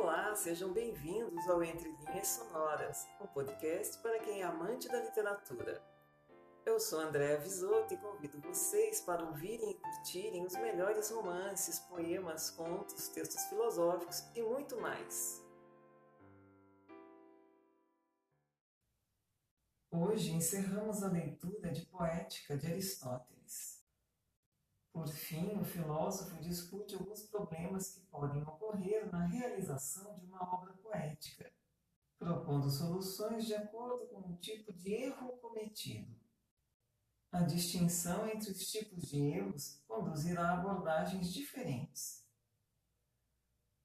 Olá, sejam bem-vindos ao Entre Linhas Sonoras, um podcast para quem é amante da literatura. Eu sou Andréa Visoto e convido vocês para ouvirem e curtirem os melhores romances, poemas, contos, textos filosóficos e muito mais. Hoje encerramos a leitura de Poética de Aristóteles. Por fim, o filósofo discute alguns problemas que podem ocorrer na realização de uma obra poética, propondo soluções de acordo com o tipo de erro cometido. A distinção entre os tipos de erros conduzirá a abordagens diferentes.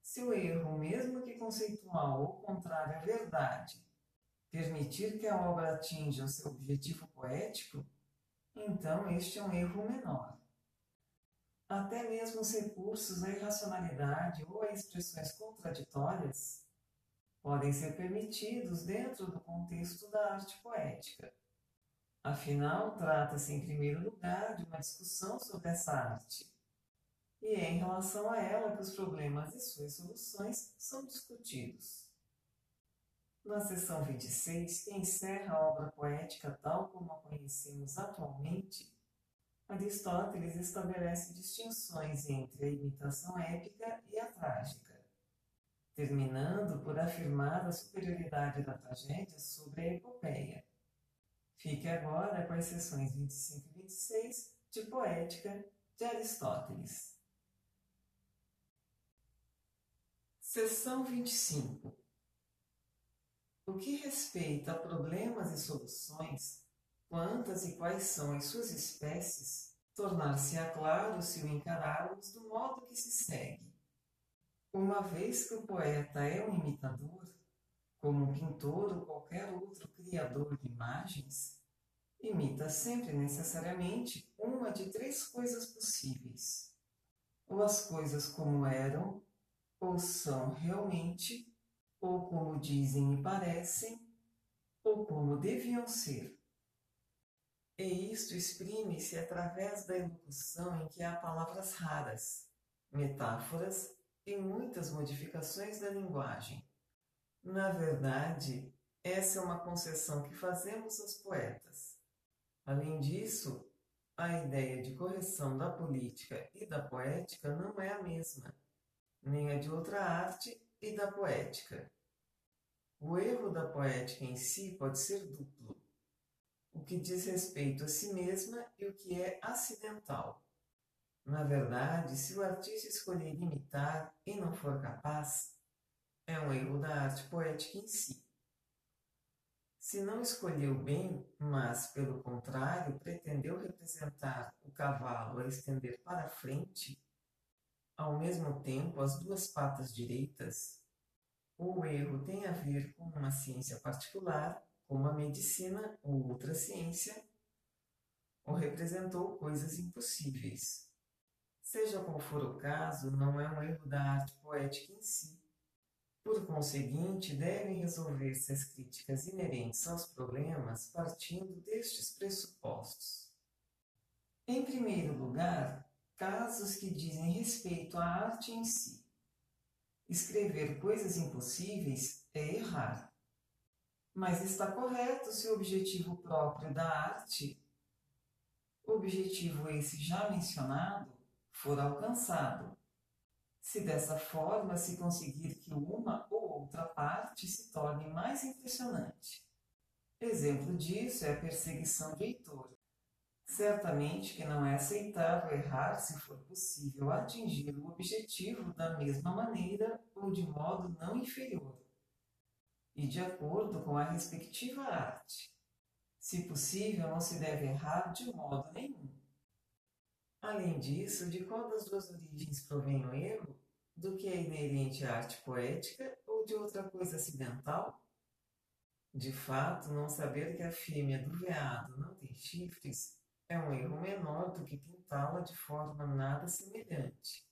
Se o erro, mesmo que conceitual ou contrário à verdade, permitir que a obra atinja o seu objetivo poético, então este é um erro menor. Até mesmo os recursos à irracionalidade ou a expressões contraditórias podem ser permitidos dentro do contexto da arte poética. Afinal, trata-se, em primeiro lugar, de uma discussão sobre essa arte. E é em relação a ela que os problemas e suas soluções são discutidos. Na seção 26, que encerra a obra poética tal como a conhecemos atualmente, Aristóteles estabelece distinções entre a imitação épica e a trágica, terminando por afirmar a superioridade da tragédia sobre a epopeia. Fique agora com as seções 25 e 26 de Poética de Aristóteles. Seção 25 O que respeita a problemas e soluções, quantas e quais são as suas espécies, tornar-se-á claro se o encararmos do modo que se segue. Uma vez que o poeta é um imitador, como um pintor ou qualquer outro criador de imagens, imita sempre necessariamente uma de três coisas possíveis: ou as coisas como eram, ou são realmente, ou como dizem e parecem, ou como deviam ser. E isto exprime-se através da elocução em que há palavras raras, metáforas e muitas modificações da linguagem. Na verdade, essa é uma concessão que fazemos aos poetas. Além disso, a ideia de correção da política e da poética não é a mesma, nem a de outra arte e da poética. O erro da poética em si pode ser duplo o que diz respeito a si mesma e o que é acidental. Na verdade, se o artista escolher imitar e não for capaz, é um erro da arte poética em si. Se não escolheu bem, mas, pelo contrário, pretendeu representar o cavalo a estender para frente, ao mesmo tempo as duas patas direitas, o erro tem a ver com uma ciência particular como a medicina ou outra ciência, ou representou coisas impossíveis. Seja qual for o caso, não é um erro da arte poética em si. Por conseguinte, devem resolver-se as críticas inerentes aos problemas partindo destes pressupostos. Em primeiro lugar, casos que dizem respeito à arte em si. Escrever coisas impossíveis é errar. Mas está correto se o objetivo próprio da arte, objetivo esse já mencionado, for alcançado. Se dessa forma se conseguir que uma ou outra parte se torne mais impressionante. Exemplo disso é a perseguição de Heitor. Certamente que não é aceitável errar se for possível atingir o objetivo da mesma maneira ou de modo não inferior e de acordo com a respectiva arte. Se possível, não se deve errar de modo nenhum. Além disso, de qual das duas origens provém o erro? Do que é inerente à arte poética ou de outra coisa acidental? De fato, não saber que a fêmea do veado não tem chifres é um erro menor do que pintá-la de forma nada semelhante.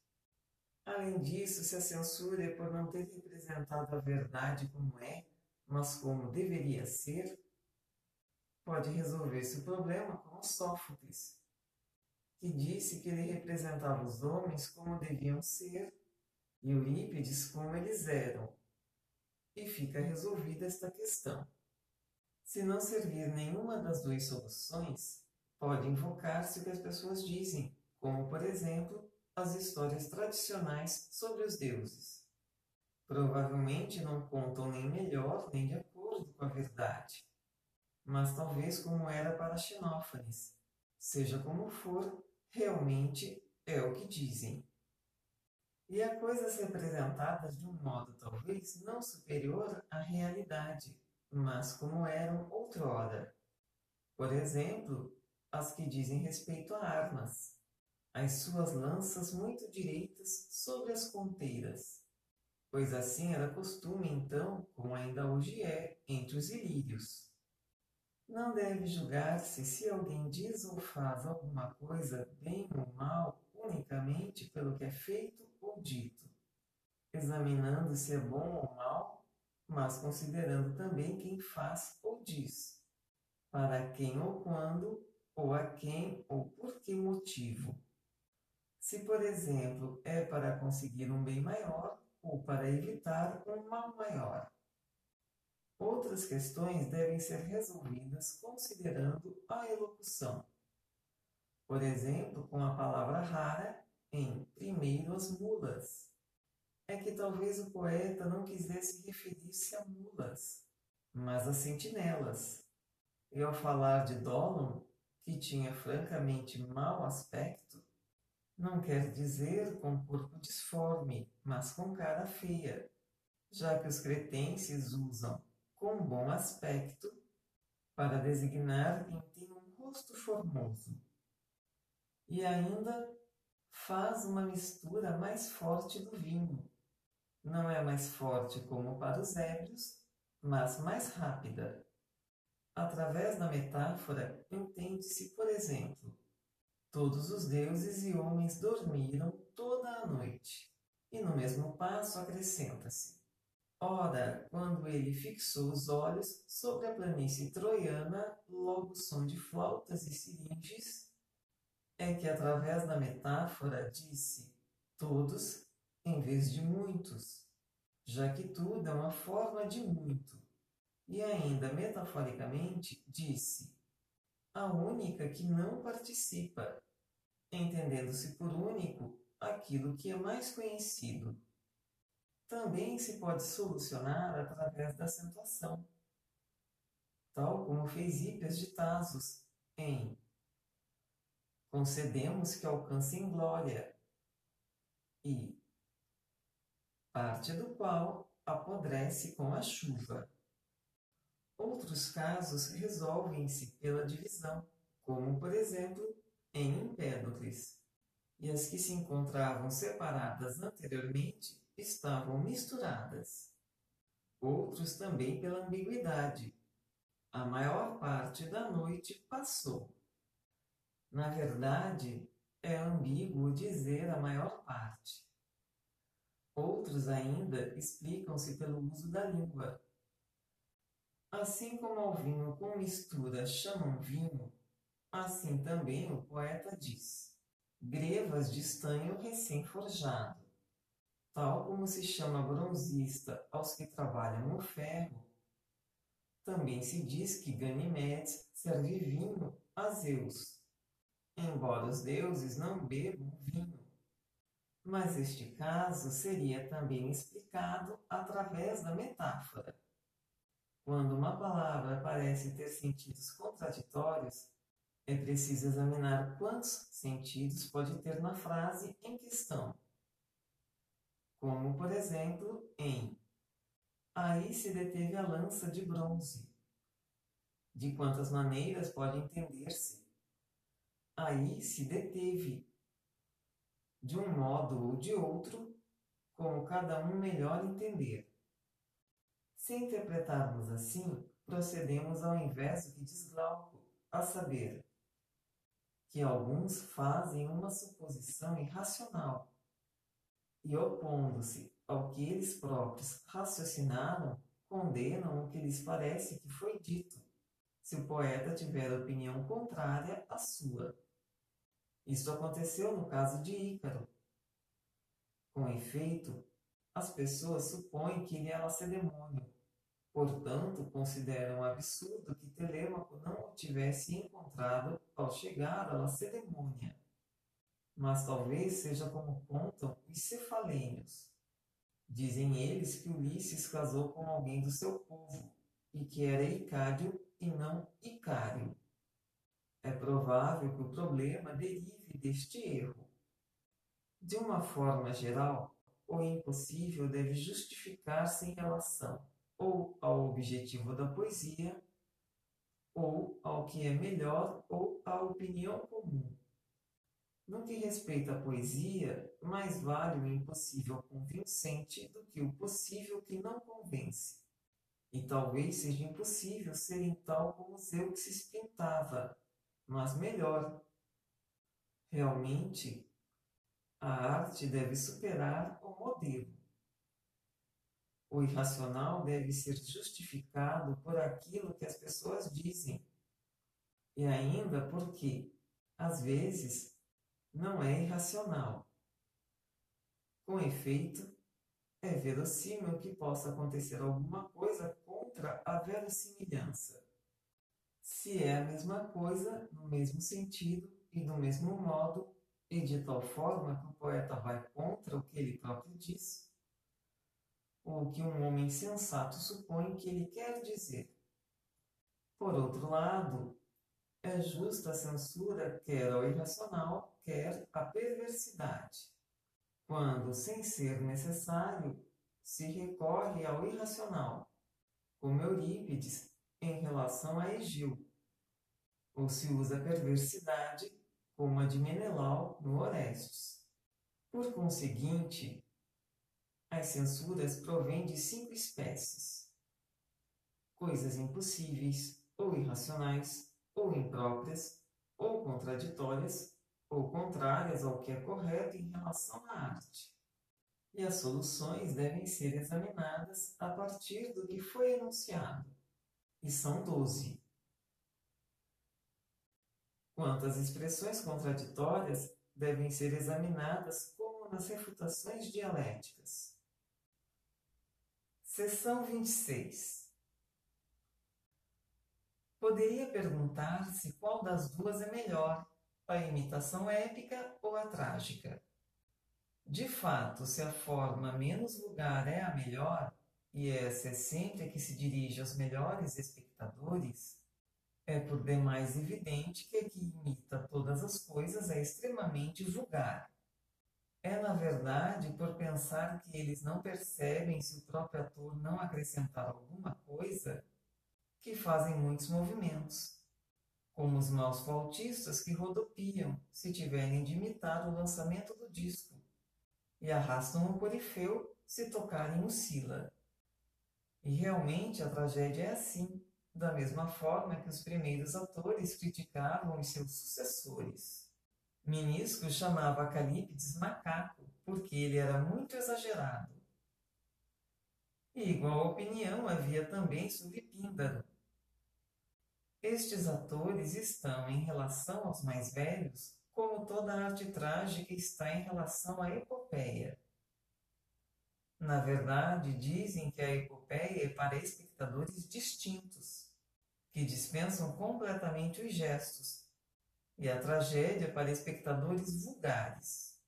Além disso, se a censura é por não ter representado a verdade como é, mas como deveria ser, pode resolver-se o problema com Sófocles, que disse que ele representava os homens como deviam ser e Eurípides como eles eram. E fica resolvida esta questão. Se não servir nenhuma das duas soluções, pode invocar-se o que as pessoas dizem, como, por exemplo, as histórias tradicionais sobre os deuses. Provavelmente não contam nem melhor nem de acordo com a verdade, mas talvez como era para Xenófanes. Seja como for, realmente é o que dizem. E há coisas representadas de um modo talvez não superior à realidade, mas como eram outrora. Por exemplo, as que dizem respeito a armas, as suas lanças muito direitas sobre as ponteiras, pois assim era costume então, como ainda hoje é, entre os ilírios. Não deve julgar-se se alguém diz ou faz alguma coisa bem ou mal unicamente pelo que é feito ou dito, examinando se é bom ou mal, mas considerando também quem faz ou diz, para quem ou quando, ou a quem ou por que motivo. Se, por exemplo, é para conseguir um bem maior ou para evitar um mal maior. Outras questões devem ser resolvidas considerando a elocução. Por exemplo, com a palavra rara em primeiro as mulas. É que talvez o poeta não quisesse referir-se a mulas, mas a sentinelas. E ao falar de Dolon, que tinha francamente mau aspecto, não quer dizer com corpo disforme, mas com cara feia, já que os cretenses usam com bom aspecto para designar quem tem um rosto formoso. E ainda faz uma mistura mais forte do vinho. Não é mais forte como para os ébrios, mas mais rápida. Através da metáfora, entende-se, por exemplo, Todos os deuses e homens dormiram toda a noite. E no mesmo passo acrescenta-se: Ora, quando ele fixou os olhos sobre a planície troiana, logo som de flautas e siringes, é que através da metáfora disse todos em vez de muitos, já que tudo é uma forma de muito. E ainda metaforicamente disse a única que não participa, entendendo-se por único aquilo que é mais conhecido. Também se pode solucionar através da acentuação, tal como fez Hípias de Tasos em Concedemos que alcancem glória e parte do qual apodrece com a chuva. Outros casos resolvem-se pela divisão, como, por exemplo, em Empédocles. E as que se encontravam separadas anteriormente estavam misturadas. Outros também pela ambiguidade. A maior parte da noite passou. Na verdade, é ambíguo dizer a maior parte. Outros ainda explicam-se pelo uso da língua Assim como ao vinho com mistura chamam vinho, assim também o poeta diz: grevas de estanho recém-forjado. Tal como se chama bronzista aos que trabalham no ferro, também se diz que Ganimedes serve vinho a Zeus, embora os deuses não bebam vinho. Mas este caso seria também explicado através da metáfora. Quando uma palavra parece ter sentidos contraditórios, é preciso examinar quantos sentidos pode ter na frase em questão. Como, por exemplo, em Aí se deteve a lança de bronze. De quantas maneiras pode entender-se? Aí se deteve. De um modo ou de outro, como cada um melhor entender. Se interpretarmos assim, procedemos ao invés do que diz Glauco, a saber, que alguns fazem uma suposição irracional e, opondo-se ao que eles próprios raciocinaram, condenam o que lhes parece que foi dito, se o poeta tiver opinião contrária à sua. Isto aconteceu no caso de Ícaro. Com efeito, as pessoas supõem que ele é lacedemônio. Portanto, consideram absurdo que Telêmaco não o tivesse encontrado ao chegar à Lacedemônia. Mas talvez seja como contam os cefalênios. Dizem eles que Ulisses casou com alguém do seu povo e que era Icário e não Icário. É provável que o problema derive deste erro. De uma forma geral, o impossível deve justificar-se em relação ou ao objetivo da poesia, ou ao que é melhor ou à opinião comum. No que respeita à poesia, mais vale o impossível convincente do que o possível que não convence. E talvez seja impossível serem tal como Zeuxis pintava, mas melhor. Realmente, a arte deve superar o modelo. O irracional deve ser justificado por aquilo que as pessoas dizem. E ainda porque, às vezes, não é irracional. Com efeito, é verossímil que possa acontecer alguma coisa contra a verossimilhança. Se é a mesma coisa, no mesmo sentido e do mesmo modo, e de tal forma que o poeta vai contra o que ele próprio diz, ou que um homem sensato supõe que ele quer dizer. Por outro lado, é justa a censura quer ao irracional, quer à perversidade, quando, sem ser necessário, se recorre ao irracional, como Eurípides em relação a Egil, ou se usa a perversidade como a de Menelau no Orestes. Por conseguinte, as censuras provêm de cinco espécies: coisas impossíveis, ou irracionais, ou impróprias, ou contraditórias, ou contrárias ao que é correto em relação à arte. E as soluções devem ser examinadas a partir do que foi enunciado, e são doze. Quanto às expressões contraditórias, devem ser examinadas como nas refutações dialéticas. Seção 26 Poderia perguntar-se qual das duas é melhor, a imitação épica ou a trágica. De fato, se a forma menos vulgar é a melhor, e essa é sempre a que se dirige aos melhores espectadores, é por demais evidente que a que imita todas as coisas é extremamente vulgar. É, na verdade, por pensar que eles não percebem se o próprio ator não acrescentar alguma coisa, que fazem muitos movimentos, como os maus flautistas que rodopiam se tiverem de imitar o lançamento do disco, e arrastam o corifeu se tocarem o sila. E realmente a tragédia é assim da mesma forma que os primeiros atores criticavam os seus sucessores. Minisco chamava Calípides macaco, porque ele era muito exagerado. E igual opinião havia também sobre Píndaro. Estes atores estão, em relação aos mais velhos, como toda a arte trágica está em relação à epopeia. Na verdade, dizem que a epopeia é para espectadores distintos, que dispensam completamente os gestos, e a tragédia para espectadores vulgares.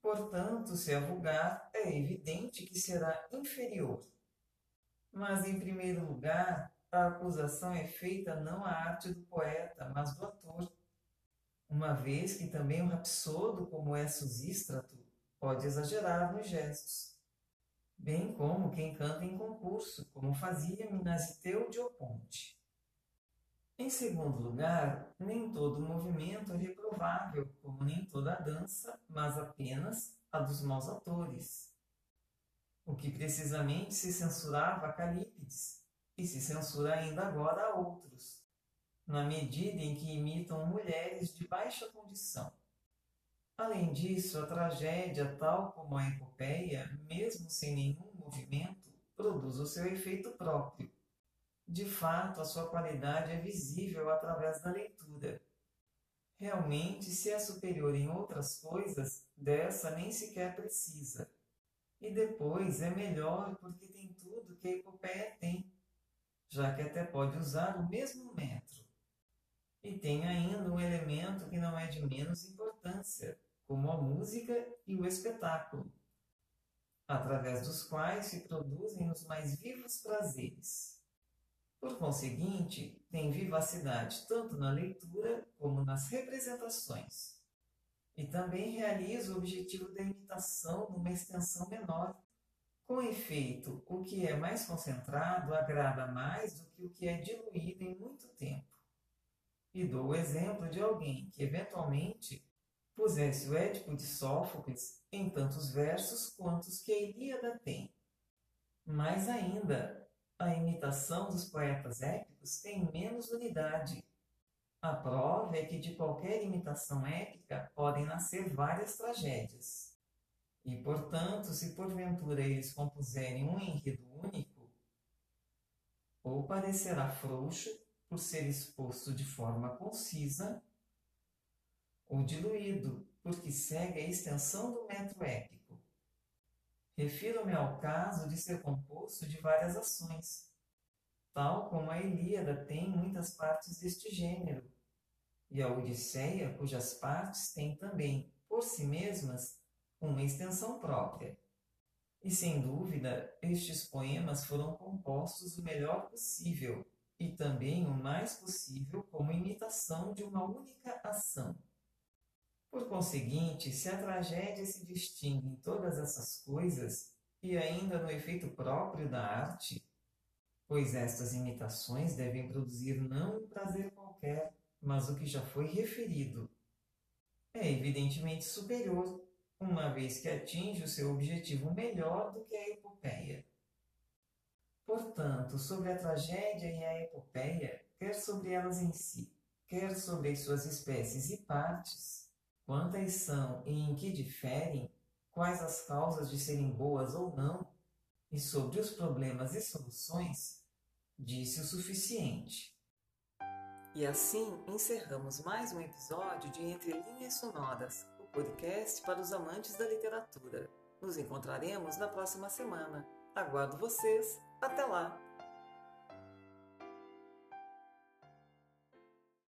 Portanto, se é vulgar, é evidente que será inferior. Mas, em primeiro lugar, a acusação é feita não à arte do poeta, mas do ator, uma vez que também o rapsodo, como é Susístrato, pode exagerar nos gestos bem como quem canta em concurso, como fazia Minasiteu de Oponte. Em segundo lugar, nem todo movimento é reprovável, como nem toda dança, mas apenas a dos maus atores. O que precisamente se censurava a Calípides, e se censura ainda agora a outros, na medida em que imitam mulheres de baixa condição Além disso, a tragédia, tal como a epopeia, mesmo sem nenhum movimento, produz o seu efeito próprio. De fato, a sua qualidade é visível através da leitura. Realmente, se é superior em outras coisas, dessa nem sequer precisa. E depois é melhor porque tem tudo que a epopeia tem, já que até pode usar o mesmo metro. E tem ainda um elemento que não é de menos importância, como a música e o espetáculo, através dos quais se produzem os mais vivos prazeres. Por conseguinte, tem vivacidade tanto na leitura como nas representações. E também realiza o objetivo da imitação numa extensão menor. Com efeito, o que é mais concentrado agrada mais do que o que é diluído em muito tempo. E dou o exemplo de alguém que eventualmente pusesse o Édipo de Sófocles em tantos versos quantos que a Ilíada tem. Mais ainda, a imitação dos poetas épicos tem menos unidade. A prova é que de qualquer imitação épica podem nascer várias tragédias. E, portanto, se porventura eles compuserem um enredo único, ou parecerá frouxo por ser exposto de forma concisa, ou diluído, porque segue a extensão do metro épico. Refiro-me ao caso de ser composto de várias ações, tal como a Ilíada tem muitas partes deste gênero, e a Odisseia, cujas partes têm também, por si mesmas, uma extensão própria. E sem dúvida, estes poemas foram compostos o melhor possível e também o mais possível como imitação de uma única ação. Por conseguinte, se a tragédia se distingue em todas essas coisas e ainda no efeito próprio da arte, pois estas imitações devem produzir não um prazer qualquer, mas o que já foi referido, é evidentemente superior, uma vez que atinge o seu objetivo melhor do que a epopeia. Portanto, sobre a tragédia e a epopeia, quer sobre elas em si, quer sobre as suas espécies e partes, quantas são e em que diferem, quais as causas de serem boas ou não, e sobre os problemas e soluções, disse o suficiente. E assim encerramos mais um episódio de Entre Linhas Sonoras, o podcast para os amantes da literatura. Nos encontraremos na próxima semana. Aguardo vocês. Até lá!